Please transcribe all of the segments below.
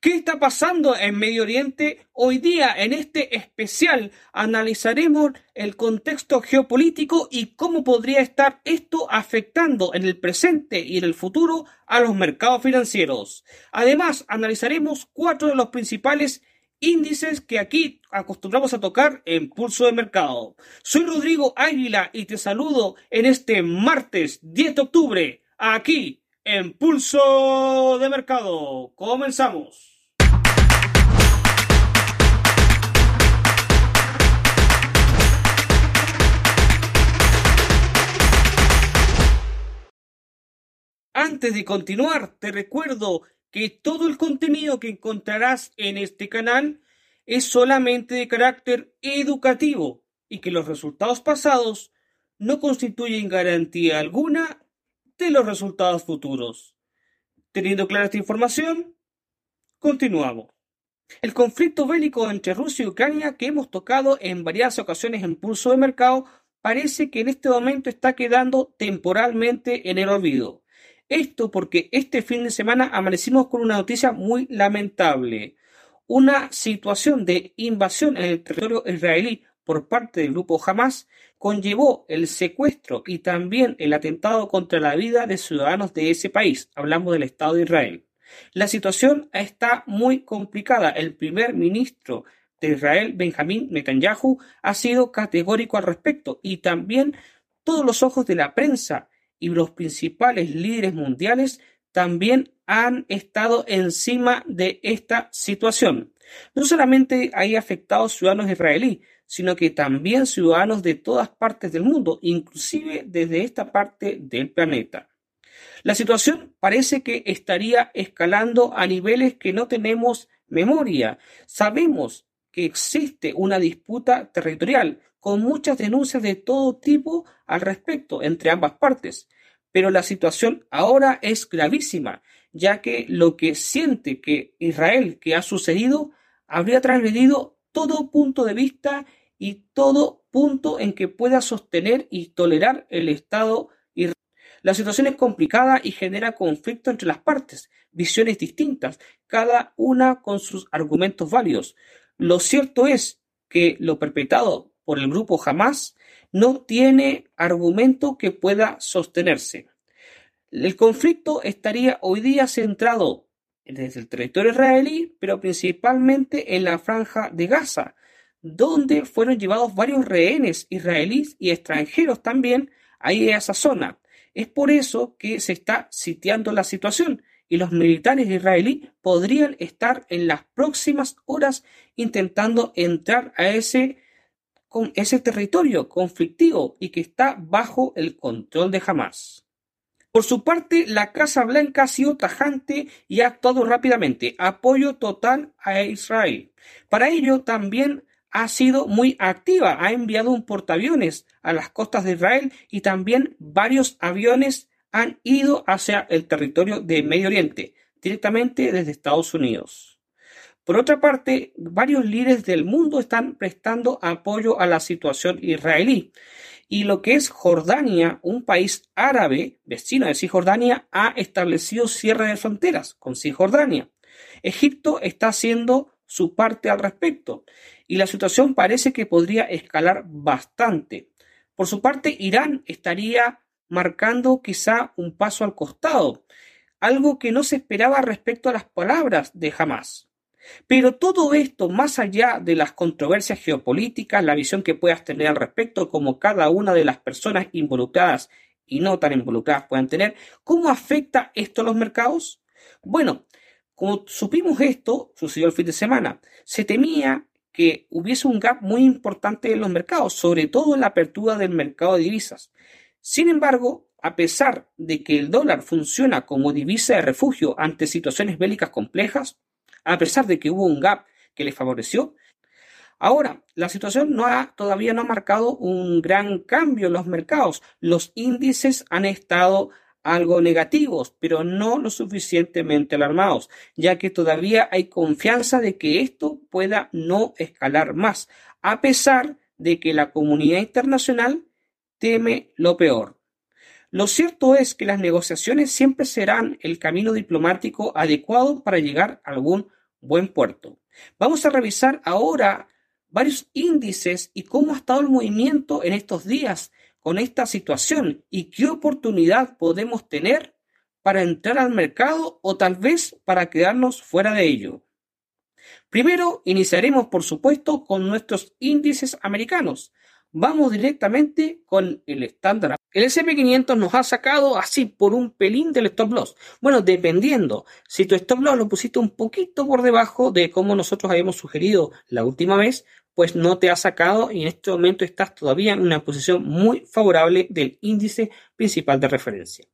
¿Qué está pasando en Medio Oriente? Hoy día, en este especial, analizaremos el contexto geopolítico y cómo podría estar esto afectando en el presente y en el futuro a los mercados financieros. Además, analizaremos cuatro de los principales índices que aquí acostumbramos a tocar en Pulso de Mercado. Soy Rodrigo Águila y te saludo en este martes 10 de octubre, aquí en Pulso de Mercado. Comenzamos. Antes de continuar, te recuerdo que todo el contenido que encontrarás en este canal es solamente de carácter educativo y que los resultados pasados no constituyen garantía alguna de los resultados futuros. Teniendo clara esta información, continuamos. El conflicto bélico entre Rusia y Ucrania que hemos tocado en varias ocasiones en pulso de mercado parece que en este momento está quedando temporalmente en el olvido. Esto porque este fin de semana amanecimos con una noticia muy lamentable. Una situación de invasión en el territorio israelí por parte del grupo Hamas conllevó el secuestro y también el atentado contra la vida de ciudadanos de ese país. Hablamos del Estado de Israel. La situación está muy complicada. El primer ministro de Israel, Benjamín Netanyahu, ha sido categórico al respecto y también todos los ojos de la prensa y los principales líderes mundiales también han estado encima de esta situación. No solamente hay afectados ciudadanos israelíes, sino que también ciudadanos de todas partes del mundo, inclusive desde esta parte del planeta. La situación parece que estaría escalando a niveles que no tenemos memoria. Sabemos que existe una disputa territorial con muchas denuncias de todo tipo al respecto entre ambas partes. Pero la situación ahora es gravísima, ya que lo que siente que Israel que ha sucedido habría transgredido todo punto de vista y todo punto en que pueda sostener y tolerar el Estado. La situación es complicada y genera conflicto entre las partes, visiones distintas, cada una con sus argumentos válidos. Lo cierto es que lo perpetrado por el grupo Hamas no tiene argumento que pueda sostenerse. El conflicto estaría hoy día centrado desde el territorio israelí, pero principalmente en la franja de Gaza, donde fueron llevados varios rehenes israelíes y extranjeros también ahí a esa zona. Es por eso que se está sitiando la situación y los militares israelíes podrían estar en las próximas horas intentando entrar a ese con ese territorio conflictivo y que está bajo el control de Hamas. Por su parte, la Casa Blanca ha sido tajante y ha actuado rápidamente. Apoyo total a Israel. Para ello, también ha sido muy activa. Ha enviado un portaaviones a las costas de Israel y también varios aviones han ido hacia el territorio de Medio Oriente, directamente desde Estados Unidos. Por otra parte, varios líderes del mundo están prestando apoyo a la situación israelí. Y lo que es Jordania, un país árabe vecino de Cisjordania, ha establecido cierre de fronteras con Cisjordania. Egipto está haciendo su parte al respecto y la situación parece que podría escalar bastante. Por su parte, Irán estaría marcando quizá un paso al costado, algo que no se esperaba respecto a las palabras de Hamas. Pero todo esto, más allá de las controversias geopolíticas, la visión que puedas tener al respecto, como cada una de las personas involucradas y no tan involucradas puedan tener, ¿cómo afecta esto a los mercados? Bueno, como supimos esto, sucedió el fin de semana, se temía que hubiese un gap muy importante en los mercados, sobre todo en la apertura del mercado de divisas. Sin embargo, a pesar de que el dólar funciona como divisa de refugio ante situaciones bélicas complejas, a pesar de que hubo un gap que le favoreció. Ahora, la situación todavía no ha marcado un gran cambio en los mercados. Los índices han estado algo negativos, pero no lo suficientemente alarmados, ya que todavía hay confianza de que esto pueda no escalar más, a pesar de que la comunidad internacional teme lo peor. Lo cierto es que las negociaciones siempre serán el camino diplomático adecuado para llegar a algún buen puerto. Vamos a revisar ahora varios índices y cómo ha estado el movimiento en estos días con esta situación y qué oportunidad podemos tener para entrar al mercado o tal vez para quedarnos fuera de ello. Primero, iniciaremos por supuesto con nuestros índices americanos. Vamos directamente con el estándar. El SP500 nos ha sacado así por un pelín del stop loss. Bueno, dependiendo. Si tu stop loss lo pusiste un poquito por debajo de como nosotros habíamos sugerido la última vez, pues no te ha sacado y en este momento estás todavía en una posición muy favorable del índice principal de referencia.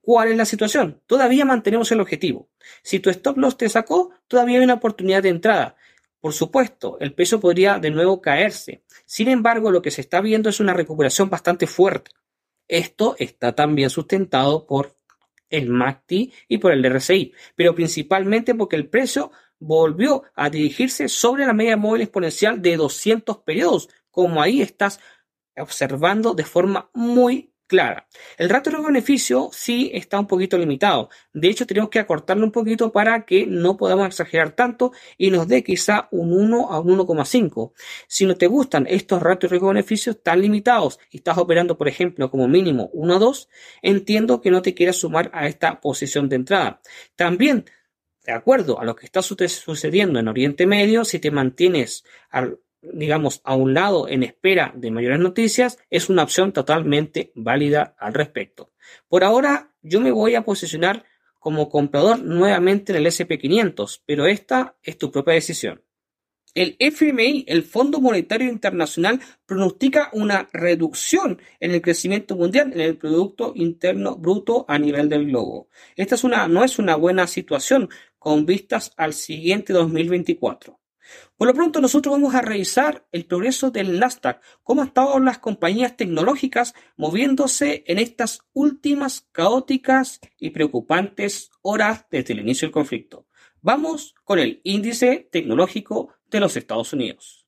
¿Cuál es la situación? Todavía mantenemos el objetivo. Si tu stop loss te sacó, todavía hay una oportunidad de entrada. Por supuesto, el peso podría de nuevo caerse. Sin embargo, lo que se está viendo es una recuperación bastante fuerte. Esto está también sustentado por el MACD y por el RSI, pero principalmente porque el precio volvió a dirigirse sobre la media móvil exponencial de 200 periodos, como ahí estás observando de forma muy clara. El ratio de beneficio sí está un poquito limitado. De hecho, tenemos que acortarlo un poquito para que no podamos exagerar tanto y nos dé quizá un 1 a un 1,5. Si no te gustan estos ratios de beneficios tan limitados y estás operando, por ejemplo, como mínimo 1 a 2, entiendo que no te quieras sumar a esta posición de entrada. También de acuerdo a lo que está sucediendo en Oriente Medio, si te mantienes al digamos, a un lado en espera de mayores noticias, es una opción totalmente válida al respecto. Por ahora, yo me voy a posicionar como comprador nuevamente en el SP500, pero esta es tu propia decisión. El FMI, el Fondo Monetario Internacional, pronostica una reducción en el crecimiento mundial, en el Producto Interno Bruto a nivel del globo. Esta es una, no es una buena situación con vistas al siguiente 2024. Por lo pronto nosotros vamos a revisar el progreso del Nasdaq, cómo han estado las compañías tecnológicas moviéndose en estas últimas caóticas y preocupantes horas desde el inicio del conflicto. Vamos con el índice tecnológico de los Estados Unidos.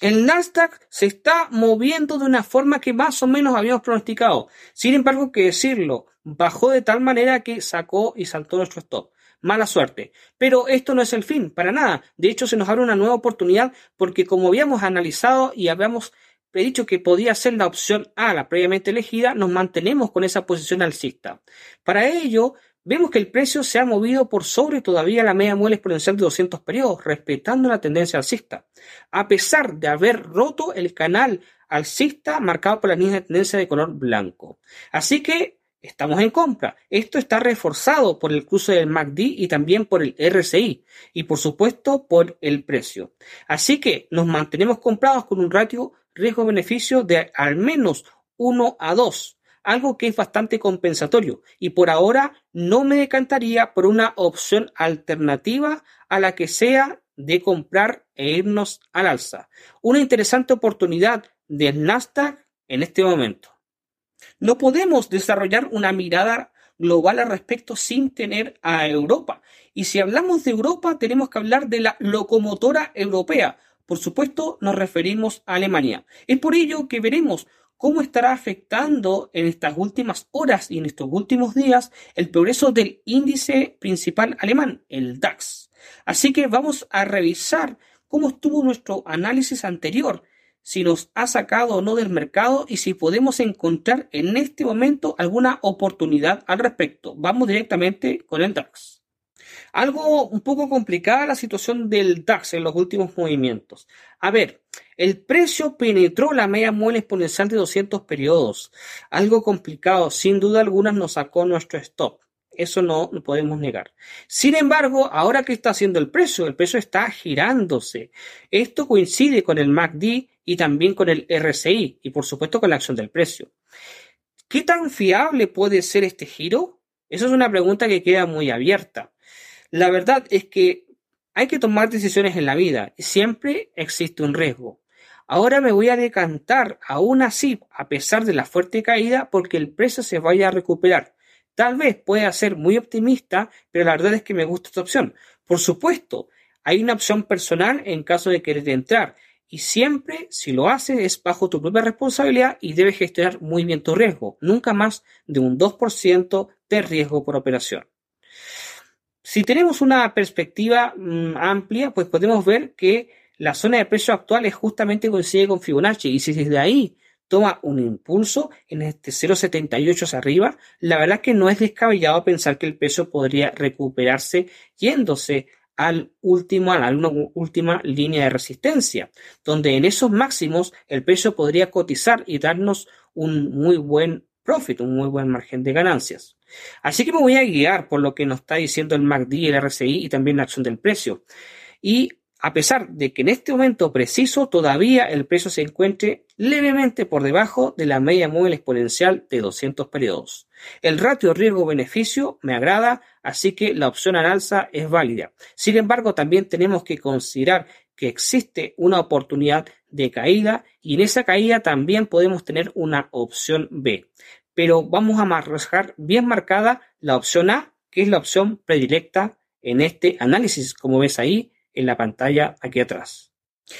El Nasdaq se está moviendo de una forma que más o menos habíamos pronosticado. Sin embargo, que decirlo, bajó de tal manera que sacó y saltó nuestro stop mala suerte. Pero esto no es el fin, para nada. De hecho, se nos abre una nueva oportunidad porque como habíamos analizado y habíamos dicho que podía ser la opción A, la previamente elegida, nos mantenemos con esa posición alcista. Para ello, vemos que el precio se ha movido por sobre todavía la media muela exponencial de 200 periodos, respetando la tendencia alcista, a pesar de haber roto el canal alcista marcado por la línea de tendencia de color blanco. Así que Estamos en compra. Esto está reforzado por el cruce del MACD y también por el RSI y por supuesto por el precio. Así que nos mantenemos comprados con un ratio riesgo-beneficio de al menos 1 a 2, algo que es bastante compensatorio y por ahora no me decantaría por una opción alternativa a la que sea de comprar e irnos al alza. Una interesante oportunidad del Nasdaq en este momento. No podemos desarrollar una mirada global al respecto sin tener a Europa. Y si hablamos de Europa, tenemos que hablar de la locomotora europea. Por supuesto, nos referimos a Alemania. Es por ello que veremos cómo estará afectando en estas últimas horas y en estos últimos días el progreso del índice principal alemán, el DAX. Así que vamos a revisar cómo estuvo nuestro análisis anterior si nos ha sacado o no del mercado y si podemos encontrar en este momento alguna oportunidad al respecto. Vamos directamente con el DAX. Algo un poco complicada la situación del DAX en los últimos movimientos. A ver, el precio penetró la media muela exponencial de 200 periodos. Algo complicado, sin duda alguna nos sacó nuestro stop. Eso no lo podemos negar. Sin embargo, ahora que está haciendo el precio, el precio está girándose. Esto coincide con el MACD y también con el RSI y por supuesto con la acción del precio. ¿Qué tan fiable puede ser este giro? Esa es una pregunta que queda muy abierta. La verdad es que hay que tomar decisiones en la vida y siempre existe un riesgo. Ahora me voy a decantar aún así, a pesar de la fuerte caída, porque el precio se vaya a recuperar. Tal vez pueda ser muy optimista, pero la verdad es que me gusta esta opción. Por supuesto, hay una opción personal en caso de querer entrar. Y siempre, si lo haces, es bajo tu propia responsabilidad y debes gestionar muy bien tu riesgo. Nunca más de un 2% de riesgo por operación. Si tenemos una perspectiva mm, amplia, pues podemos ver que la zona de precio actual es justamente coincide con Fibonacci y si desde ahí toma un impulso en este 0.78 hacia arriba, la verdad que no es descabellado pensar que el peso podría recuperarse yéndose al último, a la última línea de resistencia, donde en esos máximos el peso podría cotizar y darnos un muy buen profit, un muy buen margen de ganancias. Así que me voy a guiar por lo que nos está diciendo el MACD, el RSI y también la acción del precio. Y a pesar de que en este momento preciso todavía el precio se encuentre levemente por debajo de la media móvil exponencial de 200 periodos. El ratio riesgo-beneficio me agrada, así que la opción al alza es válida. Sin embargo, también tenemos que considerar que existe una oportunidad de caída y en esa caída también podemos tener una opción B. Pero vamos a marcar bien marcada la opción A, que es la opción predilecta en este análisis, como ves ahí en la pantalla aquí atrás.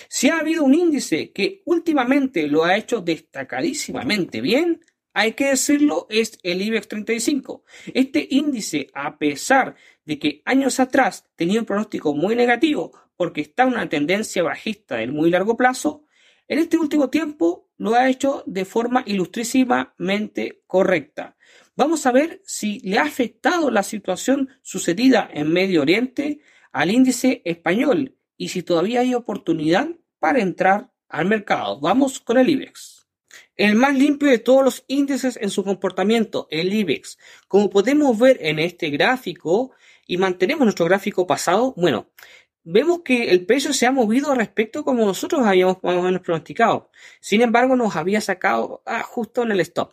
Si ha habido un índice que últimamente lo ha hecho destacadísimamente bien, hay que decirlo, es el IBEX 35. Este índice, a pesar de que años atrás tenía un pronóstico muy negativo porque está en una tendencia bajista del muy largo plazo, en este último tiempo lo ha hecho de forma ilustrísimamente correcta. Vamos a ver si le ha afectado la situación sucedida en Medio Oriente al índice español y si todavía hay oportunidad para entrar al mercado. Vamos con el IBEX. El más limpio de todos los índices en su comportamiento, el IBEX. Como podemos ver en este gráfico y mantenemos nuestro gráfico pasado, bueno, vemos que el precio se ha movido respecto como nosotros habíamos más o menos pronosticado. Sin embargo, nos había sacado ah, justo en el stop.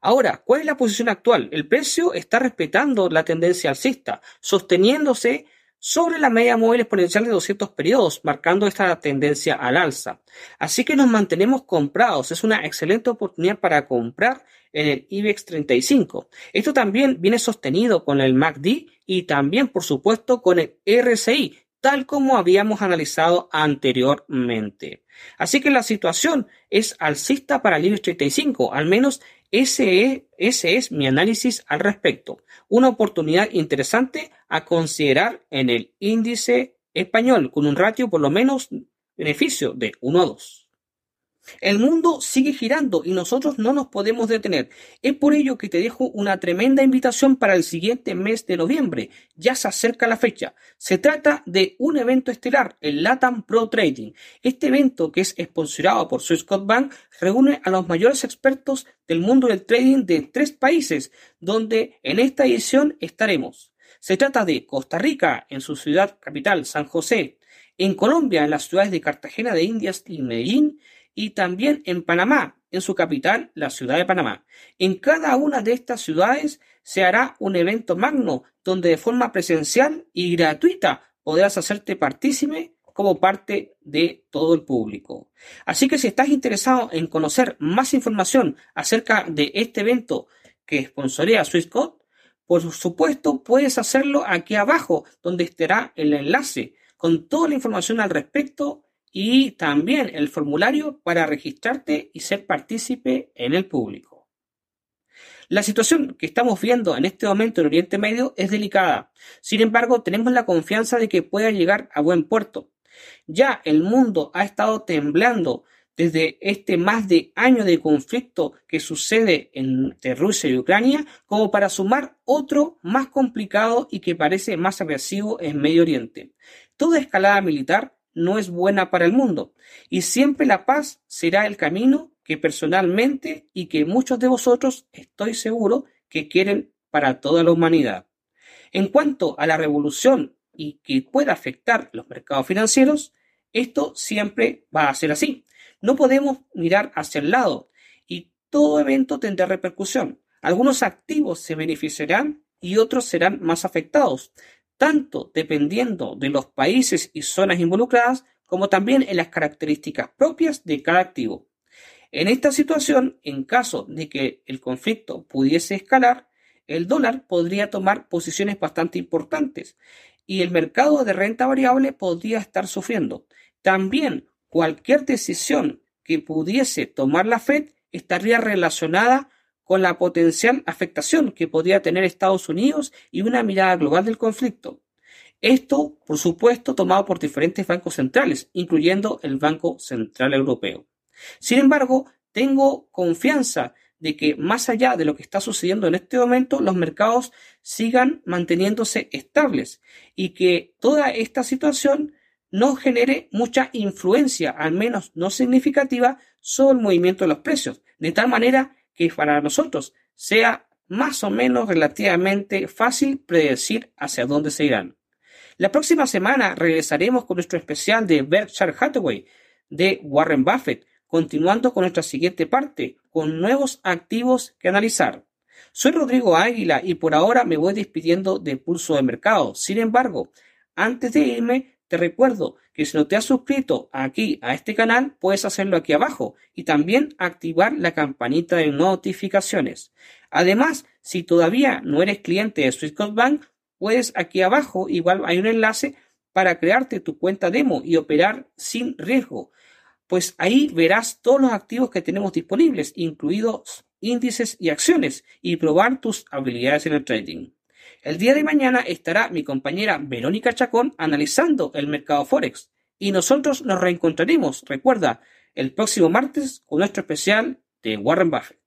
Ahora, ¿cuál es la posición actual? El precio está respetando la tendencia alcista, sosteniéndose sobre la media móvil exponencial de 200 periodos, marcando esta tendencia al alza. Así que nos mantenemos comprados. Es una excelente oportunidad para comprar en el IBEX 35. Esto también viene sostenido con el MACD y también, por supuesto, con el RSI, tal como habíamos analizado anteriormente. Así que la situación es alcista para el IBEX 35, al menos ese es, ese es mi análisis al respecto. Una oportunidad interesante a considerar en el índice español con un ratio por lo menos beneficio de 1 a 2. El mundo sigue girando y nosotros no nos podemos detener. Es por ello que te dejo una tremenda invitación para el siguiente mes de noviembre. Ya se acerca la fecha. Se trata de un evento estelar, el LATAM Pro Trading. Este evento, que es sponsorado por Swissquote Bank, reúne a los mayores expertos del mundo del trading de tres países, donde en esta edición estaremos. Se trata de Costa Rica, en su ciudad capital, San José, en Colombia, en las ciudades de Cartagena de Indias y Medellín, y también en Panamá, en su capital, la ciudad de Panamá. En cada una de estas ciudades se hará un evento magno donde de forma presencial y gratuita podrás hacerte partícipe como parte de todo el público. Así que si estás interesado en conocer más información acerca de este evento que sponsorea Swisscode, por supuesto puedes hacerlo aquí abajo donde estará el enlace con toda la información al respecto y también el formulario para registrarte y ser partícipe en el público. La situación que estamos viendo en este momento en Oriente Medio es delicada. Sin embargo, tenemos la confianza de que pueda llegar a buen puerto. Ya el mundo ha estado temblando desde este más de año de conflicto que sucede entre Rusia y Ucrania, como para sumar otro más complicado y que parece más agresivo en Medio Oriente. Toda escalada militar no es buena para el mundo, y siempre la paz será el camino que personalmente y que muchos de vosotros estoy seguro que quieren para toda la humanidad. En cuanto a la revolución y que pueda afectar los mercados financieros, esto siempre va a ser así. No podemos mirar hacia el lado y todo evento tendrá repercusión. Algunos activos se beneficiarán y otros serán más afectados, tanto dependiendo de los países y zonas involucradas, como también en las características propias de cada activo. En esta situación, en caso de que el conflicto pudiese escalar, el dólar podría tomar posiciones bastante importantes y el mercado de renta variable podría estar sufriendo. También cualquier decisión que pudiese tomar la Fed estaría relacionada con la potencial afectación que podría tener Estados Unidos y una mirada global del conflicto. Esto, por supuesto, tomado por diferentes bancos centrales, incluyendo el Banco Central Europeo. Sin embargo, tengo confianza de que más allá de lo que está sucediendo en este momento, los mercados sigan manteniéndose estables y que toda esta situación no genere mucha influencia, al menos no significativa, sobre el movimiento de los precios, de tal manera que para nosotros sea más o menos relativamente fácil predecir hacia dónde se irán. La próxima semana regresaremos con nuestro especial de Berkshire Hathaway de Warren Buffett, continuando con nuestra siguiente parte, con nuevos activos que analizar. Soy Rodrigo Águila y por ahora me voy despidiendo de Pulso de Mercado. Sin embargo, antes de irme, te recuerdo que si no te has suscrito aquí a este canal, puedes hacerlo aquí abajo y también activar la campanita de notificaciones. Además, si todavía no eres cliente de Swissquote Bank, puedes aquí abajo, igual hay un enlace para crearte tu cuenta demo y operar sin riesgo. Pues ahí verás todos los activos que tenemos disponibles, incluidos índices y acciones, y probar tus habilidades en el trading. El día de mañana estará mi compañera Verónica Chacón analizando el mercado Forex y nosotros nos reencontraremos, recuerda, el próximo martes con nuestro especial de Warren Buffett.